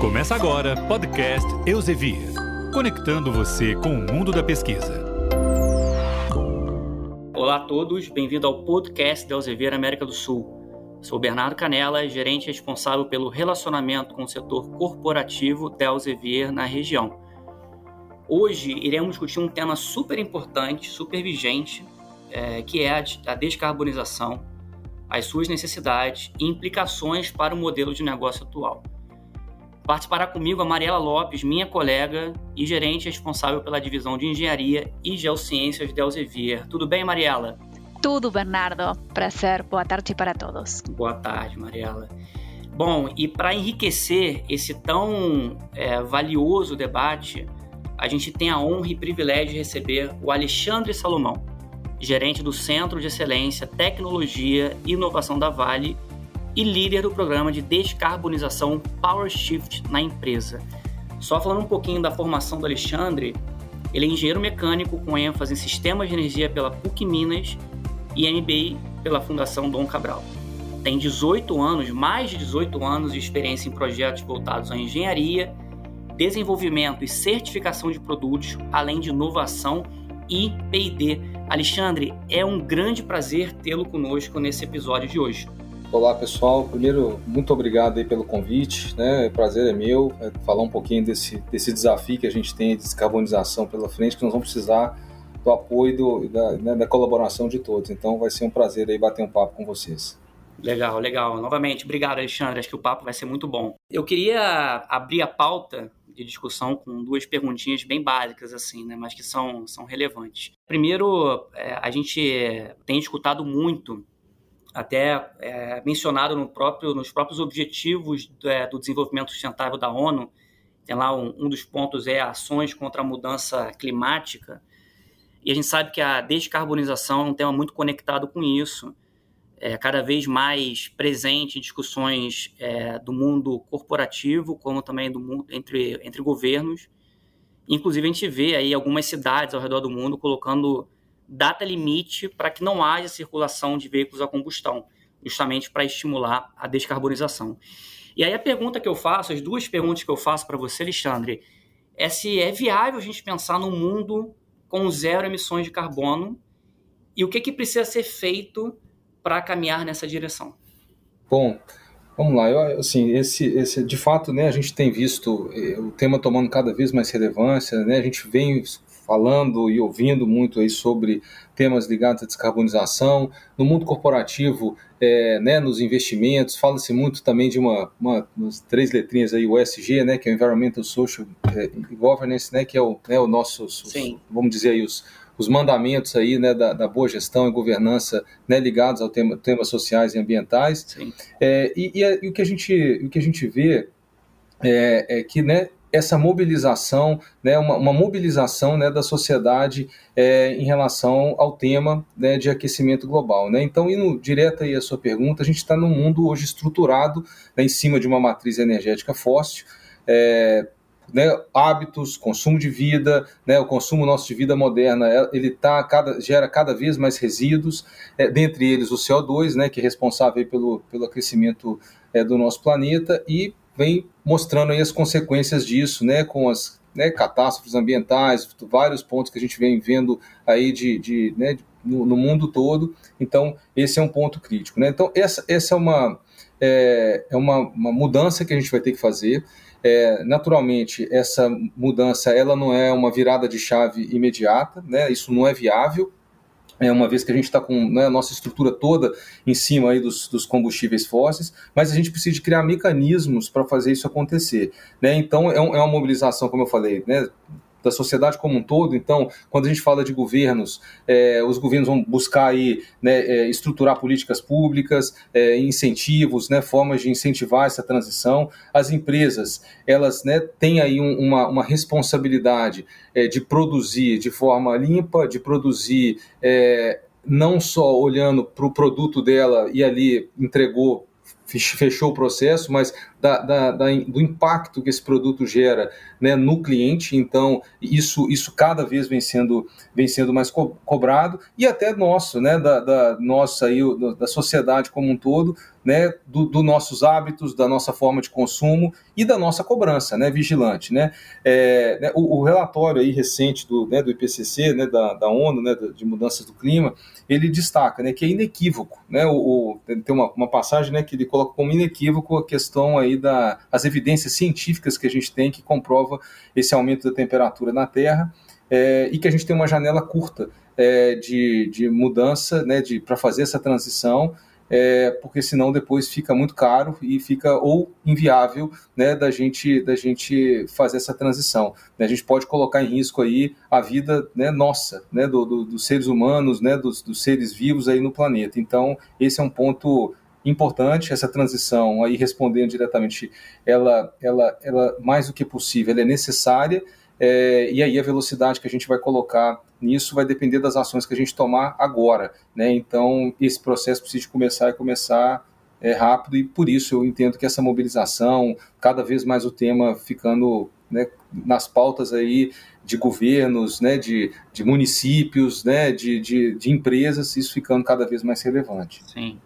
Começa agora podcast Elsevier, conectando você com o mundo da pesquisa. Olá a todos, bem-vindo ao podcast da Elsevier América do Sul. Sou Bernardo Canela, gerente responsável pelo relacionamento com o setor corporativo da Elsevier na região. Hoje iremos discutir um tema super importante, super vigente, é, que é a descarbonização, as suas necessidades e implicações para o modelo de negócio atual. Participará comigo a Mariela Lopes, minha colega e gerente responsável pela divisão de Engenharia e Geociências da Elsevier. Tudo bem, Mariela? Tudo, Bernardo. Prazer. Boa tarde para todos. Boa tarde, Mariela. Bom, e para enriquecer esse tão é, valioso debate, a gente tem a honra e privilégio de receber o Alexandre Salomão, gerente do Centro de Excelência, Tecnologia e Inovação da Vale e líder do programa de descarbonização Power Shift na empresa. Só falando um pouquinho da formação do Alexandre, ele é engenheiro mecânico com ênfase em sistemas de energia pela PUC Minas e MBA pela Fundação Dom Cabral. Tem 18 anos, mais de 18 anos de experiência em projetos voltados à engenharia, desenvolvimento e certificação de produtos, além de inovação e P&D. Alexandre, é um grande prazer tê-lo conosco nesse episódio de hoje. Olá pessoal, primeiro muito obrigado aí pelo convite, né? O prazer é meu é falar um pouquinho desse, desse desafio que a gente tem de descarbonização pela frente, que nós vamos precisar do apoio do, da, né, da colaboração de todos. Então vai ser um prazer aí bater um papo com vocês. Legal, legal. Novamente, obrigado Alexandre, acho que o papo vai ser muito bom. Eu queria abrir a pauta de discussão com duas perguntinhas bem básicas, assim, né, mas que são, são relevantes. Primeiro, é, a gente tem escutado muito até é, mencionado no próprio, nos próprios objetivos do, é, do, desenvolvimento sustentável da ONU, tem lá um, um, dos pontos é ações contra a mudança climática, e a gente sabe que a descarbonização é um tema muito conectado com isso, é cada vez mais presente em discussões é, do mundo corporativo, como também do mundo entre, entre governos. Inclusive, a gente vê aí algumas cidades ao redor do mundo colocando data limite para que não haja circulação de veículos a combustão, justamente para estimular a descarbonização. E aí a pergunta que eu faço, as duas perguntas que eu faço para você, Alexandre, é se é viável a gente pensar num mundo com zero emissões de carbono e o que, que precisa ser feito para caminhar nessa direção. Bom, vamos lá. Eu, assim, esse, esse, de fato, né, a gente tem visto eh, o tema tomando cada vez mais relevância. Né, a gente vem falando e ouvindo muito aí sobre temas ligados à descarbonização. No mundo corporativo, é, né, nos investimentos, fala-se muito também de uma, uma três letrinhas aí, o ESG, né, que é o Environmental Social é, Governance, né, que é o, né, o nosso, os, vamos dizer aí, os, os mandamentos aí, né, da, da, boa gestão e governança, né, ligados ao tema, temas sociais e ambientais. É, e, e, e, o que a gente, o que a gente vê é, é que, né, essa mobilização, né, uma, uma mobilização né, da sociedade é, em relação ao tema né, de aquecimento global. Né? Então, indo direto aí à sua pergunta, a gente está num mundo hoje estruturado né, em cima de uma matriz energética fóssil, é, né, hábitos, consumo de vida, né, o consumo nosso de vida moderna, é, ele tá cada, gera cada vez mais resíduos, é, dentre eles o CO2, né, que é responsável pelo, pelo aquecimento é, do nosso planeta, e vem mostrando aí as consequências disso, né, com as né, catástrofes ambientais, vários pontos que a gente vem vendo aí de, de, né, no, no, mundo todo. Então, esse é um ponto crítico. Né? Então, essa, essa é, uma, é, é uma, uma mudança que a gente vai ter que fazer. É, naturalmente, essa mudança ela não é uma virada de chave imediata, né? isso não é viável, é, uma vez que a gente está com né, a nossa estrutura toda em cima aí dos, dos, combustíveis fósseis, mas a gente precisa de criar mecanismos para fazer isso acontecer. Né? Então, é, um, é, uma mobilização, como eu falei, né, da sociedade como um todo. Então, quando a gente fala de governos, é, os governos vão buscar aí, né, é, estruturar políticas públicas, é, incentivos, né, formas de incentivar essa transição. As empresas, elas né, têm aí um, uma, uma, responsabilidade de produzir de forma limpa, de produzir não só olhando para o produto dela e ali entregou fechou o processo, mas da, da, da, do impacto que esse produto gera né, no cliente, então isso, isso cada vez vem sendo, vem sendo mais co cobrado, e até nosso, né, da, da nossa aí, da sociedade como um todo, né, dos do nossos hábitos, da nossa forma de consumo e da nossa cobrança né, vigilante. Né? É, né, o, o, relatório aí recente do, né, do IPCC, né, da, da ONU, né, de mudanças do clima, ele destaca né, que é inequívoco. Né, o, o tem uma, uma passagem né, que ele coloca como inequívoco a questão aí das evidências científicas que a gente tem que comprova esse aumento da temperatura na Terra é, e que a gente tem uma janela curta é, de, de mudança né, para fazer essa transição é, porque senão depois fica muito caro e fica ou inviável né, da gente da gente fazer essa transição. A gente pode colocar em risco aí a vida né, nossa, né, do, do, dos seres humanos, né, dos, dos seres vivos aí no planeta. Então esse é um ponto importante essa transição aí respondendo diretamente ela ela ela mais do que possível ela é necessária é, e aí a velocidade que a gente vai colocar nisso vai depender das ações que a gente tomar agora. Né? Então, esse processo precisa começar e começar é, rápido, e por isso eu entendo que essa mobilização, cada vez mais o tema ficando né, nas pautas aí de governos, né, de, de municípios, né, de, de, de empresas, isso ficando cada vez mais relevante. Sim.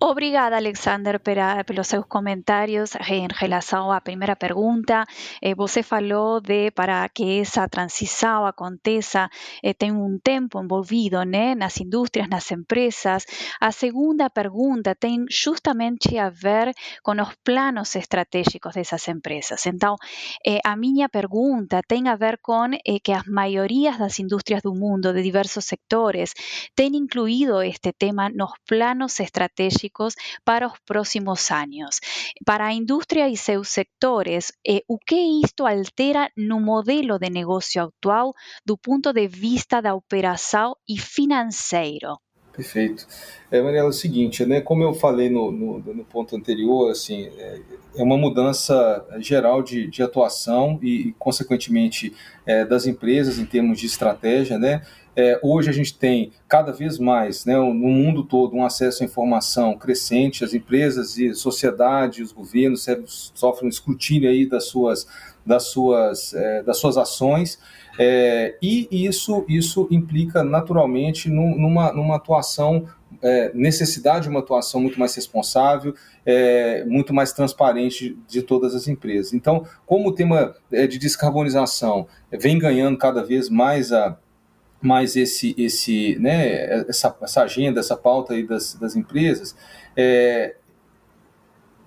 Obrigada, Alexander, pelos seus comentários em relação à primeira pergunta. Eh, você falou de para que essa transição aconteça, eh, tem um tempo envolvido né, nas indústrias, nas empresas. A segunda pergunta tem justamente a ver com os planos estratégicos dessas empresas. Então, eh, a minha pergunta tem a ver com eh, que as maiorias das indústrias do mundo, de diversos sectores, têm incluído este tema nos planos estratégicos para los próximos años. Para la industria y sus sectores, eh, o que esto altera no modelo de negocio actual do punto de vista da operação e financeiro? Perfeito. É, Mariela, é o seguinte, né, como eu falei no, no, no ponto anterior, assim, é, é uma mudança geral de, de atuação e, consequentemente, é, das empresas em termos de estratégia, né, é, hoje a gente tem cada vez mais, né, no mundo todo, um acesso à informação crescente, as empresas e sociedade, os governos sofrem um escrutínio aí das suas, das suas, é, das suas ações, é, e isso, isso implica naturalmente numa, numa atuação é, necessidade de uma atuação muito mais responsável, é, muito mais transparente de todas as empresas. Então, como o tema é, de descarbonização vem ganhando cada vez mais a, mais esse, esse, né, essa, essa agenda, essa pauta aí das, das empresas, é,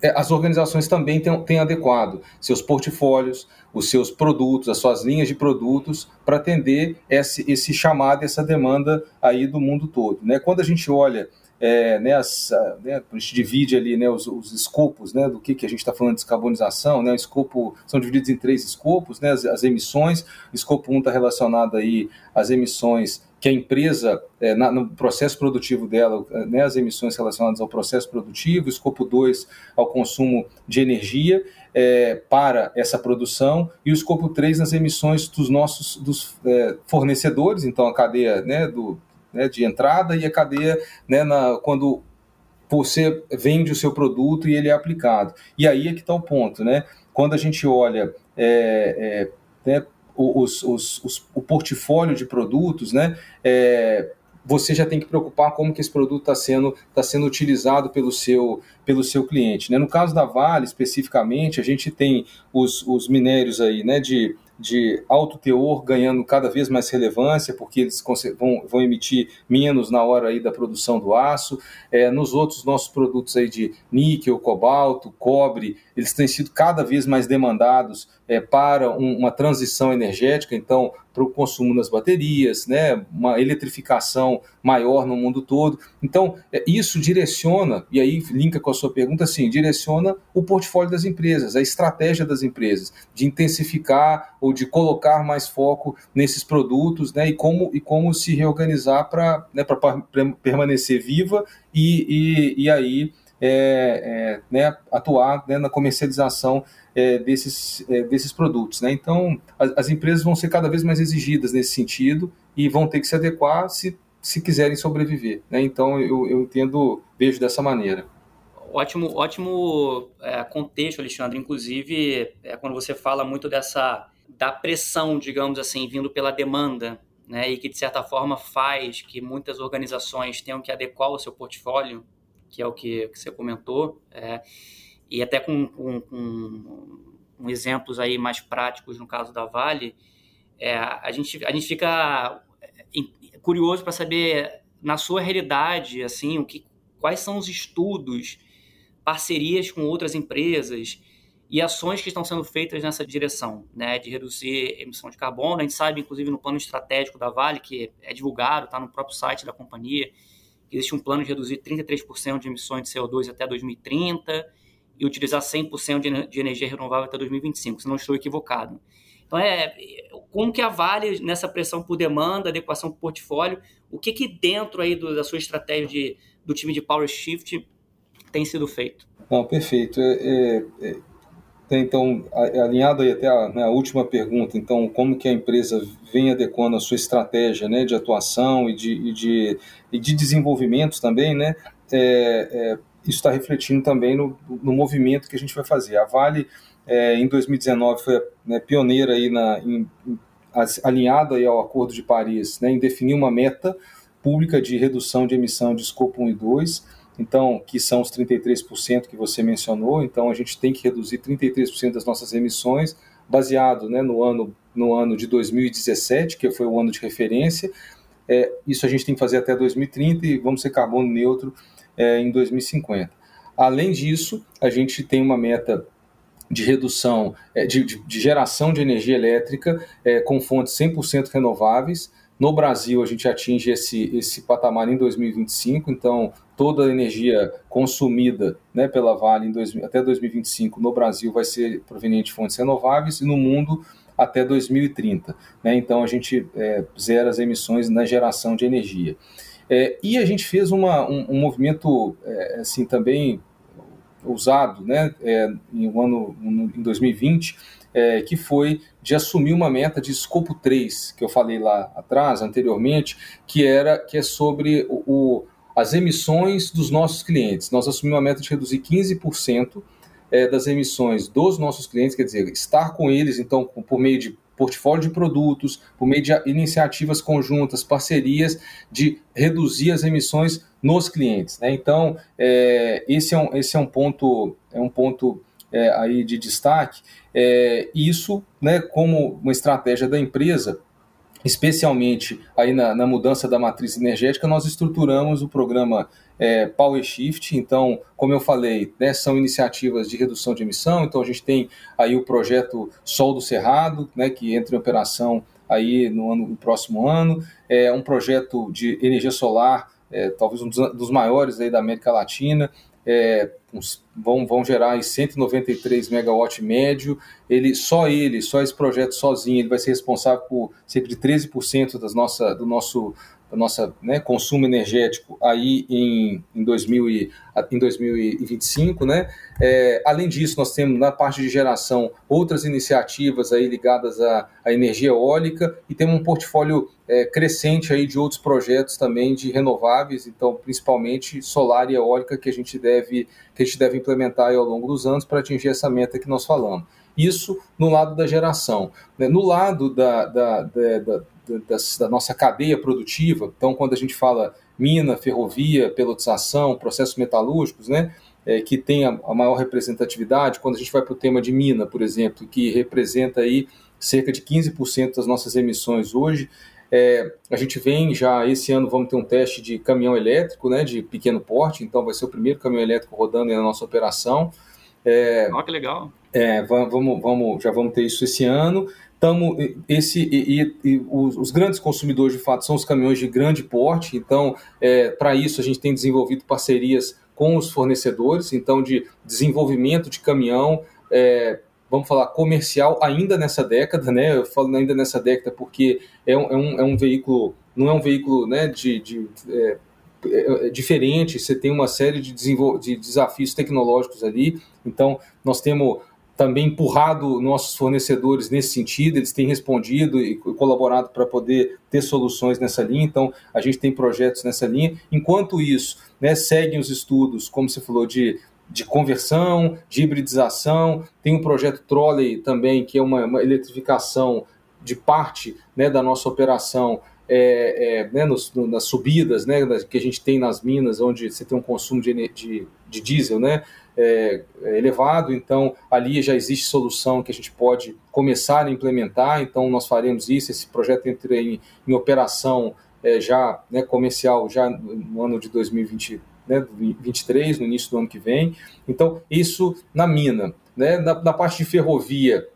é, as organizações também têm, têm adequado seus portfólios, os seus produtos, as suas linhas de produtos para atender esse, esse chamado, essa demanda aí do mundo todo. Né? Quando a gente olha é, né, as, né, a gente divide ali né, os, os escopos né, do que, que a gente está falando de descarbonização, né, escopo, são divididos em três escopos, né, as, as emissões, escopo 1 está relacionado aí às emissões que a empresa, é, na, no processo produtivo dela, né, as emissões relacionadas ao processo produtivo, escopo 2 ao consumo de energia é, para essa produção, e o escopo 3 nas emissões dos nossos dos, é, fornecedores, então a cadeia né, do, né, de entrada e a cadeia né, na, quando você vende o seu produto e ele é aplicado. E aí é que está o ponto, né? Quando a gente olha é, é, né, os, os, os, o portfólio de produtos, né, é, você já tem que preocupar como que esse produto está sendo, tá sendo utilizado pelo seu, pelo seu cliente. Né? No caso da Vale, especificamente, a gente tem os, os minérios aí, né, de de alto teor ganhando cada vez mais relevância, porque eles vão, vão emitir menos na hora aí da produção do aço. É, nos outros nossos produtos aí de níquel, cobalto, cobre, eles têm sido cada vez mais demandados é, para um, uma transição energética, então para o consumo nas baterias, né, uma eletrificação maior no mundo todo. Então, é, isso direciona, e aí linka com a sua pergunta, assim, direciona o portfólio das empresas, a estratégia das empresas, de intensificar ou de colocar mais foco nesses produtos, né, e como, e como se reorganizar para né, permanecer viva e, e, e aí é, é, né, atuar né, na comercialização é, desses, é, desses produtos. Né? Então, as, as, empresas vão ser cada vez mais exigidas nesse sentido e vão ter que se adequar se, se quiserem sobreviver. Né? Então, eu, eu entendo, vejo dessa maneira. Ótimo, ótimo é, contexto, Alexandre. Inclusive, é, quando você fala muito dessa da pressão, digamos assim, vindo pela demanda, né, e que de certa forma faz que muitas organizações tenham que adequar o seu portfólio, que é o que, que você comentou, é, e até com, com, com, com, exemplos aí mais práticos no caso da Vale, é, a, gente, a gente fica é, curioso para saber na sua realidade, assim, o que, quais são os estudos, parcerias com outras empresas e ações que estão sendo feitas nessa direção, né, de reduzir emissão de carbono. A gente sabe, inclusive, no plano estratégico da Vale, que é divulgado, está no próprio site da companhia, existe um plano de reduzir 33% de emissões de CO2 até 2030 e utilizar 100% de energia renovável até 2025, se não estou equivocado. Então, é, como que a Vale, nessa pressão por demanda, adequação por portfólio, o que que dentro aí do, da sua estratégia de, do time de Power Shift tem sido feito? Não, perfeito. É, é, é então, alinhado aí até a, né, a, última pergunta, então, como que a empresa vem adequando a sua estratégia né, de atuação e de, e de, e de desenvolvimento também, né? É, é, isso está refletindo também no, no movimento que a gente vai fazer. A Vale, é, em 2019, foi né, pioneira aí na, em, em, alinhada aí ao Acordo de Paris, né, em definir uma meta pública de redução de emissão de escopo 1 e 2, então, que são os 33% que você mencionou, então a gente tem que reduzir 33% das nossas emissões, baseado né, no, ano, no ano de 2017, que foi o ano de referência, é, isso a gente tem que fazer até 2030 e vamos ser carbono neutro é, em 2050. Além disso, a gente tem uma meta de redução, é, de, de, de, geração de energia elétrica é, com fontes 100% renováveis, no Brasil, a gente atinge esse, esse patamar em 2025, então toda a energia consumida né, pela Vale dois, até 2025 no Brasil vai ser proveniente de fontes renováveis e no mundo até 2030. Né, então a gente é, zera as emissões na geração de energia. É, e a gente fez uma, um, um movimento é, assim também usado né, é, em, um ano, em 2020 é, que foi de assumir uma meta de escopo 3, que eu falei lá atrás, anteriormente, que era que é sobre o, o as emissões dos nossos clientes. Nós assumimos uma meta de reduzir 15% é, das emissões dos nossos clientes, quer dizer, estar com eles, então, por meio de portfólio de produtos, por meio de iniciativas conjuntas, parcerias, de reduzir as emissões nos clientes. Né? Então, é, esse, é um, esse é um ponto, é um ponto é, aí de destaque. É, isso, né, como uma estratégia da empresa, especialmente aí na, na, mudança da matriz energética, nós estruturamos o programa é, Power Shift. Então, como eu falei, né, são iniciativas de redução de emissão. Então, a gente tem aí o projeto Sol do Cerrado, né, que entra em operação aí no, ano, no próximo ano. É um projeto de energia solar, é, talvez um dos, dos maiores aí da América Latina é, vão, vão gerar aí 193 megawatt médio. Ele, só ele, só esse projeto sozinho, ele vai ser responsável por cerca de 13% das nossa, do nosso do nosso né, consumo energético aí em, em, 2000 e, em 2025. Né? É, além disso, nós temos na parte de geração outras iniciativas aí ligadas à, à energia eólica e temos um portfólio é, crescente aí de outros projetos também de renováveis, então principalmente solar e eólica que a gente deve, que a gente deve implementar ao longo dos anos para atingir essa meta que nós falamos. Isso no lado da geração. Né? No lado da, da, da, da da, da nossa cadeia produtiva. Então, quando a gente fala mina, ferrovia, pelotização, processos metalúrgicos, né, é, que tem a, a, maior representatividade, quando a gente vai para o tema de mina, por exemplo, que representa aí cerca de 15% das nossas emissões hoje, é, a gente vem já, esse ano vamos ter um teste de caminhão elétrico, né, de pequeno porte, então vai ser o primeiro caminhão elétrico rodando na nossa operação. É, oh, que legal. É, vamos, vamos, já vamos ter isso esse ano. Tamo, esse, e, e, e os, os, grandes consumidores, de fato, são os caminhões de grande porte, então, é, para isso, a gente tem desenvolvido parcerias com os fornecedores, então, de desenvolvimento de caminhão, é, vamos falar, comercial ainda nessa década, né? Eu falo ainda nessa década porque é um, é um, é um veículo, não é um veículo né, de, de é, é, diferente, você tem uma série de, de desafios tecnológicos ali, então nós temos também empurrado nossos fornecedores nesse sentido, eles têm respondido e colaborado para poder ter soluções nessa linha, então a gente tem projetos nessa linha. Enquanto isso, né, seguem os estudos, como você falou, de de conversão, de hibridização, tem um projeto Trolley também, que é uma, uma eletrificação de parte né, da nossa operação é, é, né, nos, no, nas subidas né, que a gente tem nas minas, onde você tem um consumo de, de, de diesel né, é, é, elevado, então ali já existe solução que a gente pode começar a implementar, então nós faremos isso, esse projeto entra em, em operação é, já né, comercial já no ano de 2020, né, 23, no início do ano que vem, então isso na mina. Né, na, na parte de ferrovia,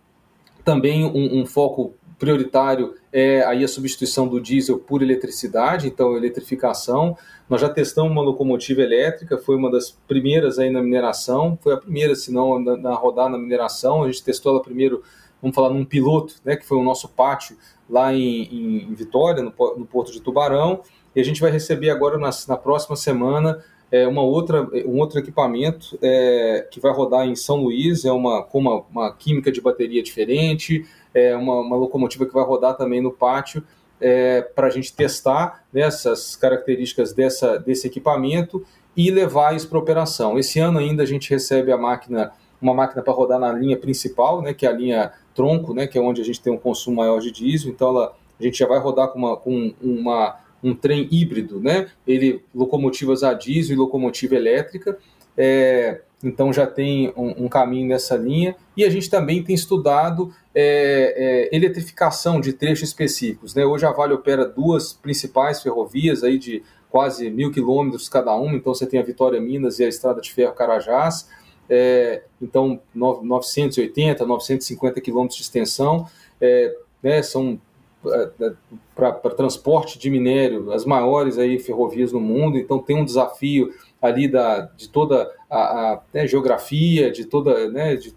também um, um foco prioritário é aí a substituição do diesel por eletricidade, então eletrificação. Nós já testamos uma locomotiva elétrica, foi uma das primeiras aí na mineração, foi a primeira, se não na, rodar na mineração. A gente testou ela primeiro, vamos falar, num piloto, né, que foi o nosso pátio lá em, em Vitória, no, no, Porto de Tubarão. E a gente vai receber agora na, na próxima semana é, uma outra, um outro equipamento é, que vai rodar em São Luís, é uma, com uma, uma química de bateria diferente, é, uma, uma, locomotiva que vai rodar também no pátio é, para a gente testar né, essas características dessa, desse equipamento e levar isso para operação. Esse ano ainda a gente recebe a máquina, uma máquina para rodar na linha principal, né, que é a linha tronco, né, que é onde a gente tem um consumo maior de diesel, então ela, a gente já vai rodar com, uma, com uma, um trem híbrido, né, ele locomotivas a diesel e locomotiva elétrica, é, então já tem um, um, caminho nessa linha. E a gente também tem estudado é, é, eletrificação de trechos específicos. Né? Hoje a Vale opera duas principais ferrovias aí de quase mil quilômetros cada uma, então você tem a Vitória Minas e a Estrada de Ferro Carajás, é, então 980, 950 quilômetros de extensão, é, né, são é, é, para transporte de minério as maiores aí ferrovias no mundo, então tem um desafio ali da, de toda a, a né, geografia, de toda, né, de,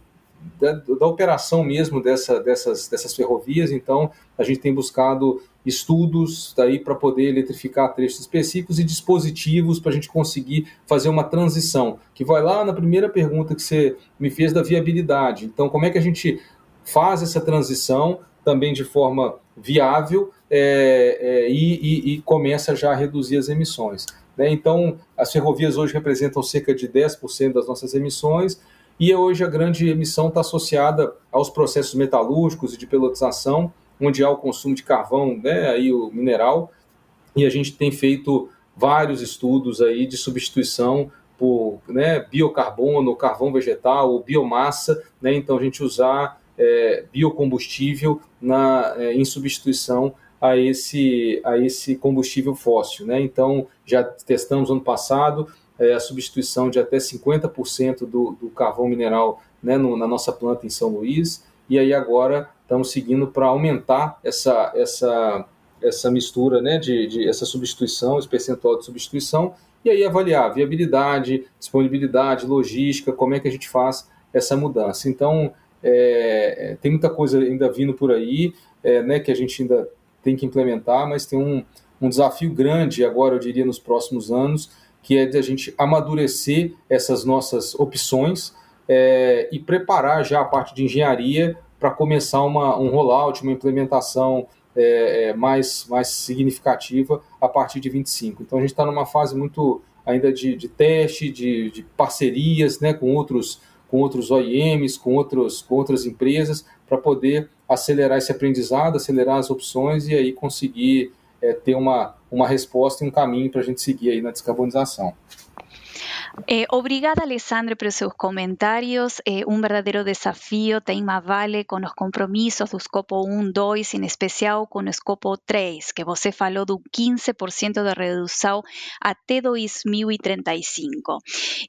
da, da, operação mesmo dessa, dessas, dessas ferrovias. Então, a gente tem buscado estudos daí para poder eletrificar trechos específicos e dispositivos para a gente conseguir fazer uma transição, que vai lá na primeira pergunta que você me fez da viabilidade. Então, como é que a gente faz essa transição também de forma viável é, é, e, e, e começa já a reduzir as emissões? Né? Então, as ferrovias hoje representam cerca de 10% das nossas emissões, e hoje a grande emissão está associada aos processos metalúrgicos e de pelotização, onde há o consumo de carvão, né, aí o mineral, e a gente tem feito vários estudos aí de substituição por né, biocarbono, carvão vegetal ou biomassa, né, então a gente usar é, biocombustível na, é, em substituição a esse, a esse combustível fóssil. Né? Então, já testamos ano passado é, a substituição de até 50% do, do carvão mineral né, no, na nossa planta em São Luís, e aí agora estamos seguindo para aumentar essa, essa, essa mistura, né, de, de, essa substituição, esse percentual de substituição, e aí avaliar viabilidade, disponibilidade, logística, como é que a gente faz essa mudança. Então, é, tem muita coisa ainda vindo por aí, é, né, que a gente ainda tem que implementar, mas tem um, um desafio grande agora, eu diria, nos próximos anos, que é de a gente amadurecer essas nossas opções é, e preparar já a parte de engenharia para começar uma, um rollout, uma implementação é, é mais, mais significativa a partir de 25. Então a gente está numa fase muito ainda de, de teste, de, de parcerias né, com outros com outros OEMs, com, outros, com outras empresas, para poder acelerar esse aprendizado, acelerar as opções e aí conseguir é, ter uma, uma resposta e um caminho para a gente seguir aí na descarbonização. Eh, obrigada, Alessandra, por seus comentários. Eh, um verdadeiro desafio tem uma Vale com os compromissos do escopo 1, 2, em especial com o escopo 3, que você falou do 15% de redução até 2035.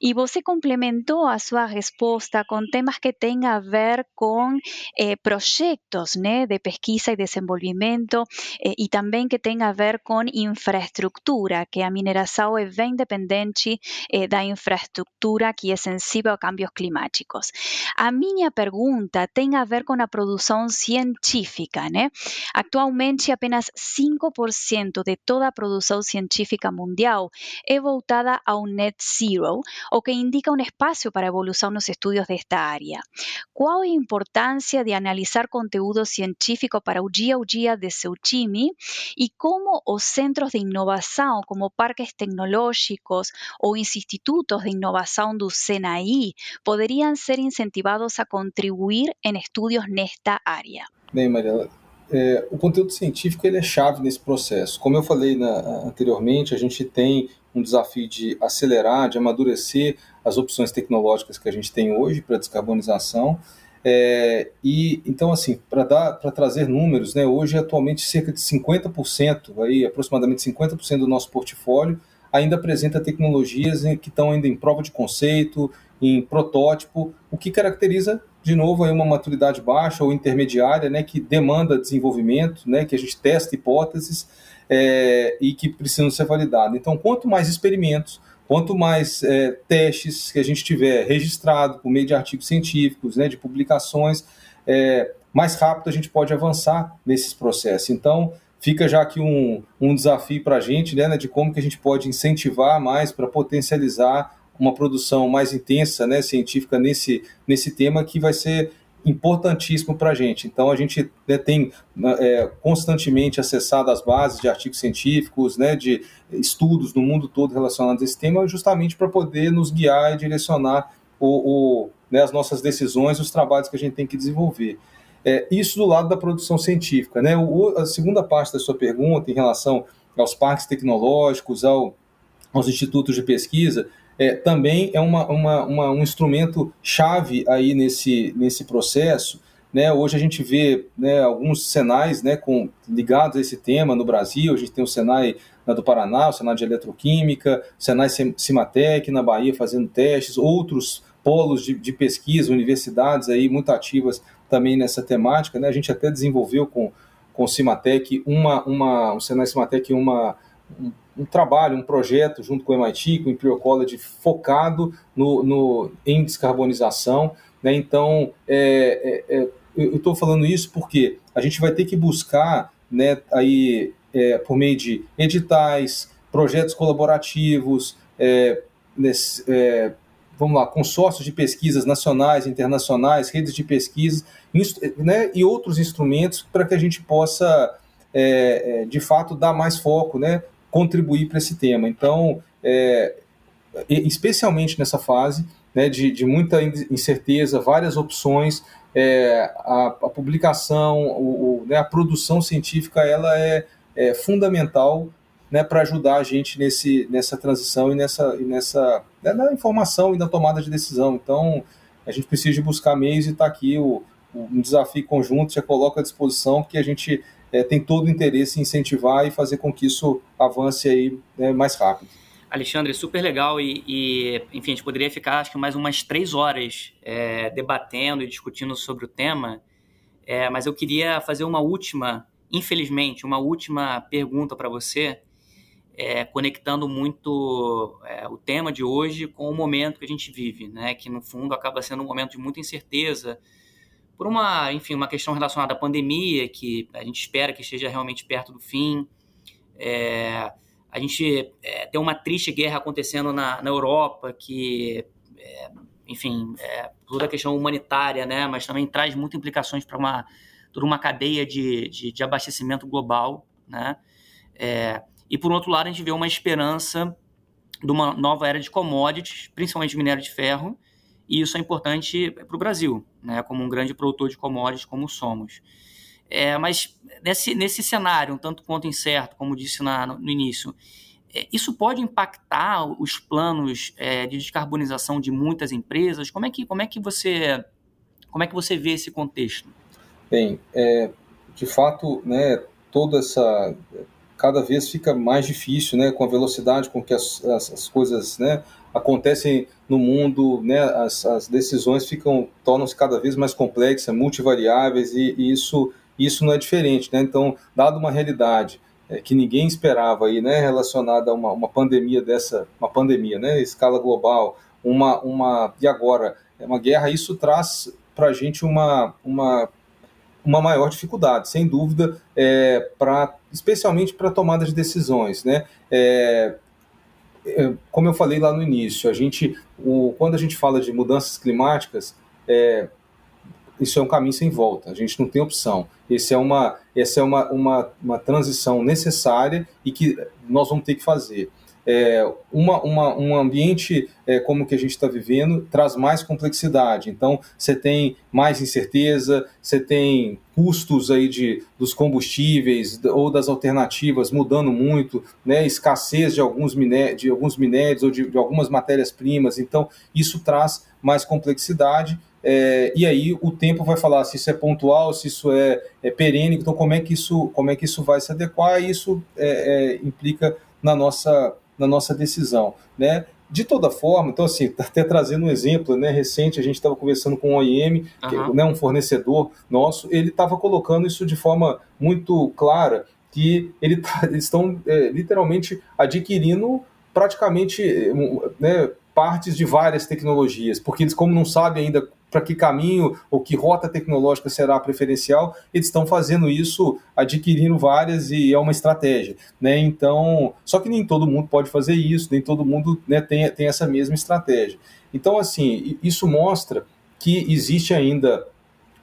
E você complementou a sua resposta com temas que têm a ver com eh, projetos de pesquisa e desenvolvimento eh, e também que têm a ver com infraestrutura, que a mineração é bem dependente eh, da infraestrutura infraestrutura que é sensível a cambios climáticos. A minha pergunta tem a ver com a produção científica, né? Atualmente, apenas 5% de toda a produção científica mundial é voltada ao net zero, o que indica um espaço para evolução nos estudos desta área. Qual a importância de analisar conteúdo científico para o dia a dia de seu time e como os centros de inovação, como parques tecnológicos ou institutos produtos de innovación do SENAI podrían ser incentivados a contribuir en estudios nesta área? Bem, Mariela, é, o conteúdo científico ele é chave nesse processo. Como eu falei na, anteriormente, a gente tem um desafio de acelerar, de amadurecer as opções tecnológicas que a gente tem hoje para descarbonização. É, e então assim, para para trazer números, né, hoje atualmente cerca de 50%, aí aproximadamente 50% do nosso portfólio ainda apresenta tecnologias que estão ainda em prova de conceito, em protótipo, o que caracteriza de novo uma maturidade baixa ou intermediária, né, que demanda desenvolvimento, né, que a gente testa hipóteses é, e que precisam ser validadas. Então, quanto mais experimentos, quanto mais é, testes que a gente tiver registrado por meio de artigos científicos, né, de publicações, é, mais rápido a gente pode avançar nesses processos. Então, fica já aqui um, um desafio para a gente, né, de como que a gente pode incentivar mais para potencializar uma produção mais intensa, né, científica nesse, nesse tema que vai ser importantíssimo para a gente. Então, a gente né, tem né, é, constantemente acessado as bases de artigos científicos, né, de estudos no mundo todo relacionados a esse tema, justamente para poder nos guiar e direcionar o, o né, as nossas decisões, os trabalhos que a gente tem que desenvolver. É, isso do lado da produção científica. Né? O, a segunda parte da sua pergunta, em relação aos parques tecnológicos, ao, aos institutos de pesquisa, é, também é uma, uma, uma, um instrumento chave aí nesse, nesse processo. Né? Hoje a gente vê né, alguns senais né, com, ligados a esse tema no Brasil. A gente tem o Senai né, do Paraná, o Senai de Eletroquímica, o Senai Cimatec na Bahia fazendo testes, outros polos de, de pesquisa, universidades aí muito ativas também nessa temática. Né? A gente até desenvolveu com, com o Cimatec uma, uma, o Senai Cimatec uma, um, um trabalho, um projeto junto com o MIT, com o Imperial College, focado no, no em descarbonização. Né? Então, é, é, é eu estou falando isso porque a gente vai ter que buscar, né, aí, é, por meio de editais, projetos colaborativos, é, nesse, é, vamos lá, consórcios de pesquisas nacionais, internacionais, redes de pesquisa, né, e outros instrumentos para que a gente possa, é, é, de fato, dar mais foco, né, contribuir para esse tema. Então, é, especialmente nessa fase né, de, de, muita incerteza, várias opções, é, a, a, publicação, o, o, né, a produção científica, ela é, é fundamental né, para ajudar a gente nesse, nessa transição e nessa, e nessa né, na informação e na tomada de decisão. Então, a gente precisa de buscar meios e está aqui o, um desafio conjunto, já coloca à disposição, que a gente é, tem todo o interesse em incentivar e fazer com que isso avance aí né, mais rápido. Alexandre, super legal e, e, enfim, a gente poderia ficar acho que mais umas três horas é, debatendo e discutindo sobre o tema, é, mas eu queria fazer uma última, infelizmente, uma última pergunta para você, é, conectando muito é, o tema de hoje com o momento que a gente vive, né? Que no fundo acaba sendo um momento de muita incerteza, por uma, enfim, uma questão relacionada à pandemia, que a gente espera que esteja realmente perto do fim. É, a gente é, tem uma triste guerra acontecendo na, na Europa, que, é, enfim, é, toda a questão humanitária, né, mas também traz muitas implicações para uma, toda uma cadeia de, de, de abastecimento global. Né? É, e, por outro lado, a gente vê uma esperança de uma nova era de commodities, principalmente minério de ferro, e isso é importante para o Brasil, né, como um grande produtor de commodities como somos. É, mas nesse, nesse cenário, um tanto quanto incerto, como disse na, no, início, é, isso pode impactar os planos é, de descarbonização de muitas empresas? Como é que, como é que, você, como é que você vê esse contexto? Bem, é, de fato, né, toda essa cada vez fica mais difícil, né, com a velocidade com que as, as, as coisas, né, acontecem no mundo, né, as, as decisões ficam tornam-se cada vez mais complexas, multivariáveis e, e, isso isso não é diferente, né? Então, dado uma realidade é, que ninguém esperava aí, né, relacionada a uma, uma pandemia dessa, uma pandemia, né, escala global, uma uma e agora é uma guerra, isso traz para a gente uma uma uma maior dificuldade, sem dúvida, é, para especialmente para tomada de decisões, né? É, é, como eu falei lá no início, a gente, o, quando a gente fala de mudanças climáticas, é, isso é um caminho sem volta, a gente não tem opção. Esse é uma, essa é uma, uma, uma transição necessária e que nós vamos ter que fazer. É, uma, uma, um ambiente é, como o que a gente está vivendo traz mais complexidade. Então, você tem mais incerteza, você tem custos aí de, dos combustíveis ou das alternativas mudando muito, né, escassez de alguns, miné de alguns minérios ou de, de algumas matérias-primas. Então, isso traz mais complexidade. É, e aí o tempo vai falar se isso é pontual, se isso é, é perene, então como é que isso, como é que isso vai se adequar, e isso é, é implica na nossa, na nossa decisão. Né? De toda forma, então assim, até trazendo um exemplo, né, recente, a gente estava conversando com o OIM, uhum. que, né, um fornecedor nosso, ele estava colocando isso de forma muito clara, que ele tá, eles estão é, literalmente adquirindo praticamente né, partes de várias tecnologias, porque eles como não sabem ainda para que caminho ou que rota tecnológica será preferencial, eles estão fazendo isso, adquirindo várias e é uma estratégia, né? Então, só que nem todo mundo pode fazer isso, nem todo mundo né, tem, tem essa mesma estratégia. Então, assim, isso mostra que existe ainda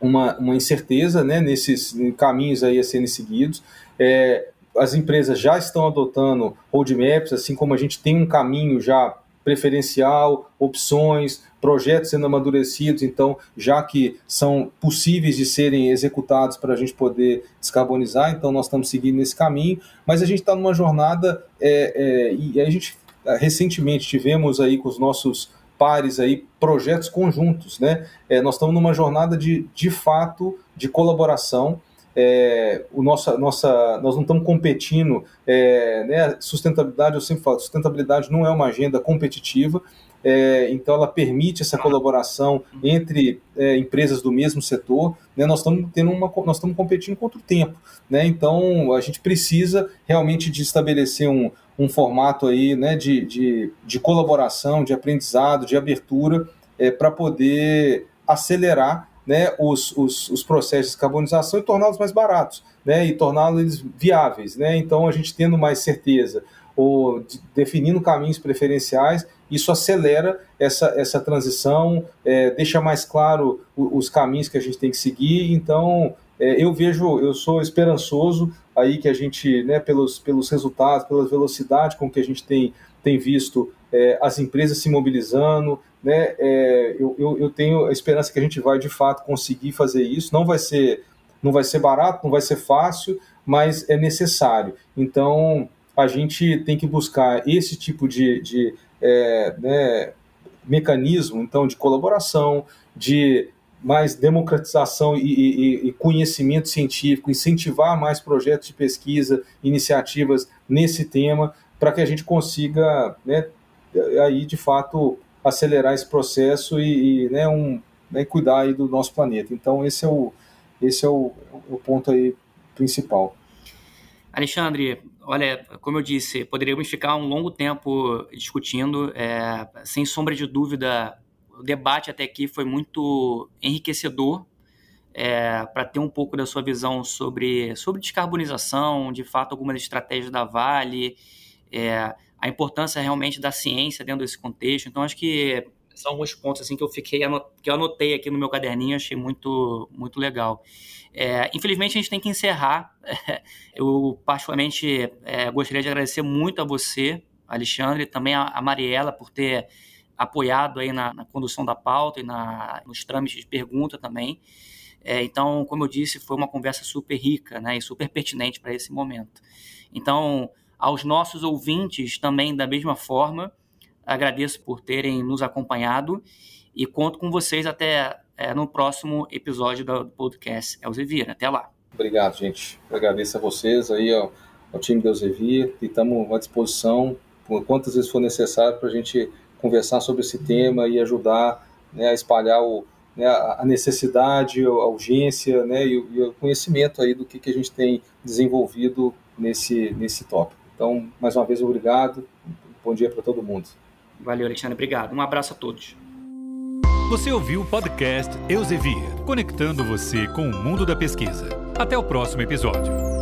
uma, uma incerteza né, nesses caminhos aí a serem seguidos. É, as empresas já estão adotando roadmaps, assim como a gente tem um caminho já preferencial, opções, projetos sendo amadurecidos, então, já que são possíveis de serem executados para a gente poder descarbonizar, então nós estamos seguindo esse caminho, mas a gente está numa jornada, é, é, e a gente recentemente tivemos aí com os nossos pares aí projetos conjuntos, né? É, nós estamos numa jornada de, de fato de colaboração é, o nossa, nossa, nós não estamos competindo, é, né, sustentabilidade, eu sempre falo, sustentabilidade não é uma agenda competitiva, é, então ela permite essa colaboração entre é, empresas do mesmo setor, né, nós estamos tendo uma, nós estamos competindo contra o tempo, né, então a gente precisa realmente de estabelecer um, um formato aí, né, de, de, de colaboração, de aprendizado, de abertura, é, para poder acelerar né, os, os, os processos de carbonização e torná-los mais baratos, né, e torná-los viáveis. Né? Então, a gente tendo mais certeza ou de, definindo caminhos preferenciais, isso acelera essa, essa transição, é, deixa mais claro os, os, caminhos que a gente tem que seguir. Então, é, eu vejo, eu sou esperançoso aí que a gente, né, pelos, pelos resultados, pela velocidade com que a gente tem, tem visto é, as empresas se mobilizando, né, é, eu, eu, eu, tenho a esperança que a gente vai de fato conseguir fazer isso. Não vai ser, não vai ser barato, não vai ser fácil, mas é necessário. Então a gente tem que buscar esse tipo de, de é, né, mecanismo, então de colaboração, de mais democratização e, e, e, conhecimento científico, incentivar mais projetos de pesquisa, iniciativas nesse tema, para que a gente consiga, né, aí de fato acelerar esse processo e, e né, um, né, cuidar aí do nosso planeta. Então esse é o, esse é o, o ponto aí principal. Alexandre, olha, como eu disse, poderíamos ficar um longo tempo discutindo, é, sem sombra de dúvida, o debate até aqui foi muito enriquecedor é, para ter um pouco da sua visão sobre, sobre descarbonização, de fato, algumas estratégias da Vale, é, a importância realmente da ciência dentro desse contexto. Então, acho que são alguns pontos assim que eu fiquei que eu anotei aqui no meu caderninho, achei muito muito legal. É, infelizmente a gente tem que encerrar. Eu particularmente é, gostaria de agradecer muito a você, Alexandre, também a, a Mariela por ter apoiado aí na, na condução da pauta e na, nos trâmites de pergunta também. É, então, como eu disse, foi uma conversa super rica, né, e super pertinente para esse momento. Então, aos nossos ouvintes também, da mesma forma, agradeço por terem nos acompanhado e conto com vocês até é, no próximo episódio do podcast Elzevir. Até lá. Obrigado, gente. Agradeço a vocês aí, ao, ao time do Elzevir, e estamos à disposição por quantas vezes for necessário para a gente conversar sobre esse tema e ajudar né, a espalhar o, né, a necessidade, a urgência né, e, o, e o conhecimento aí do que, que a gente tem desenvolvido nesse, nesse tópico. Então, mais uma vez, obrigado. Bom dia para todo mundo. Valeu, Alexandre. Obrigado. Um abraço a todos. Você ouviu o podcast Eusevia, conectando você com o mundo da pesquisa. Até o próximo episódio.